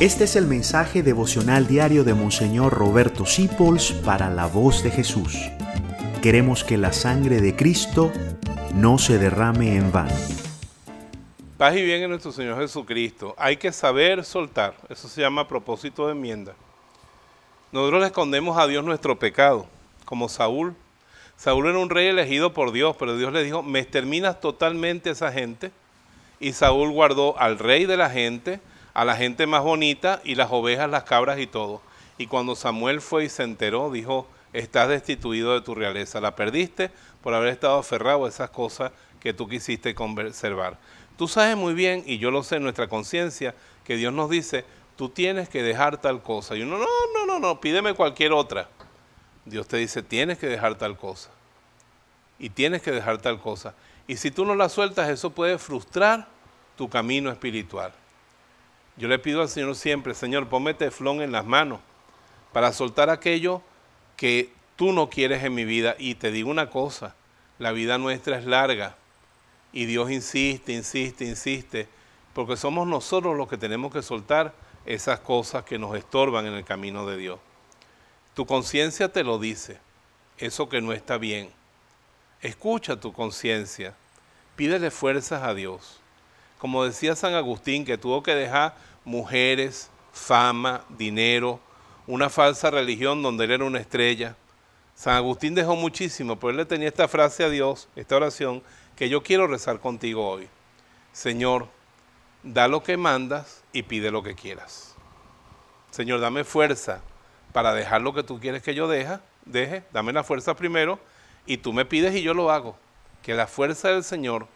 Este es el mensaje devocional diario de Monseñor Roberto Sipols para la voz de Jesús. Queremos que la sangre de Cristo no se derrame en vano. Paz y bien en nuestro Señor Jesucristo. Hay que saber soltar. Eso se llama propósito de enmienda. Nosotros le escondemos a Dios nuestro pecado, como Saúl. Saúl era un rey elegido por Dios, pero Dios le dijo, me exterminas totalmente esa gente. Y Saúl guardó al rey de la gente, a la gente más bonita y las ovejas, las cabras y todo. Y cuando Samuel fue y se enteró, dijo, estás destituido de tu realeza, la perdiste por haber estado aferrado a esas cosas que tú quisiste conservar. Tú sabes muy bien, y yo lo sé en nuestra conciencia, que Dios nos dice, tú tienes que dejar tal cosa. Y uno, no, no, no, no, pídeme cualquier otra. Dios te dice, tienes que dejar tal cosa. Y tienes que dejar tal cosa. Y si tú no la sueltas, eso puede frustrar tu camino espiritual. Yo le pido al Señor siempre, Señor, ponme teflón en las manos para soltar aquello que tú no quieres en mi vida. Y te digo una cosa, la vida nuestra es larga y Dios insiste, insiste, insiste, porque somos nosotros los que tenemos que soltar esas cosas que nos estorban en el camino de Dios. Tu conciencia te lo dice, eso que no está bien. Escucha tu conciencia, pídele fuerzas a Dios. Como decía San Agustín, que tuvo que dejar mujeres, fama, dinero, una falsa religión donde él era una estrella. San Agustín dejó muchísimo, pero él le tenía esta frase a Dios, esta oración, que yo quiero rezar contigo hoy. Señor, da lo que mandas y pide lo que quieras. Señor, dame fuerza para dejar lo que tú quieres que yo deje, deje, dame la fuerza primero y tú me pides y yo lo hago. Que la fuerza del Señor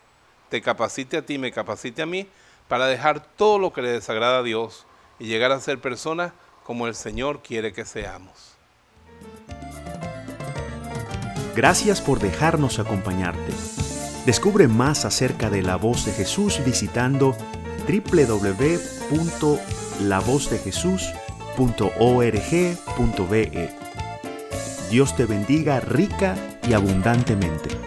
te capacite a ti, me capacite a mí para dejar todo lo que le desagrada a Dios y llegar a ser personas como el Señor quiere que seamos. Gracias por dejarnos acompañarte. Descubre más acerca de la voz de Jesús visitando www.lavozdejesús.org.be. Dios te bendiga rica y abundantemente.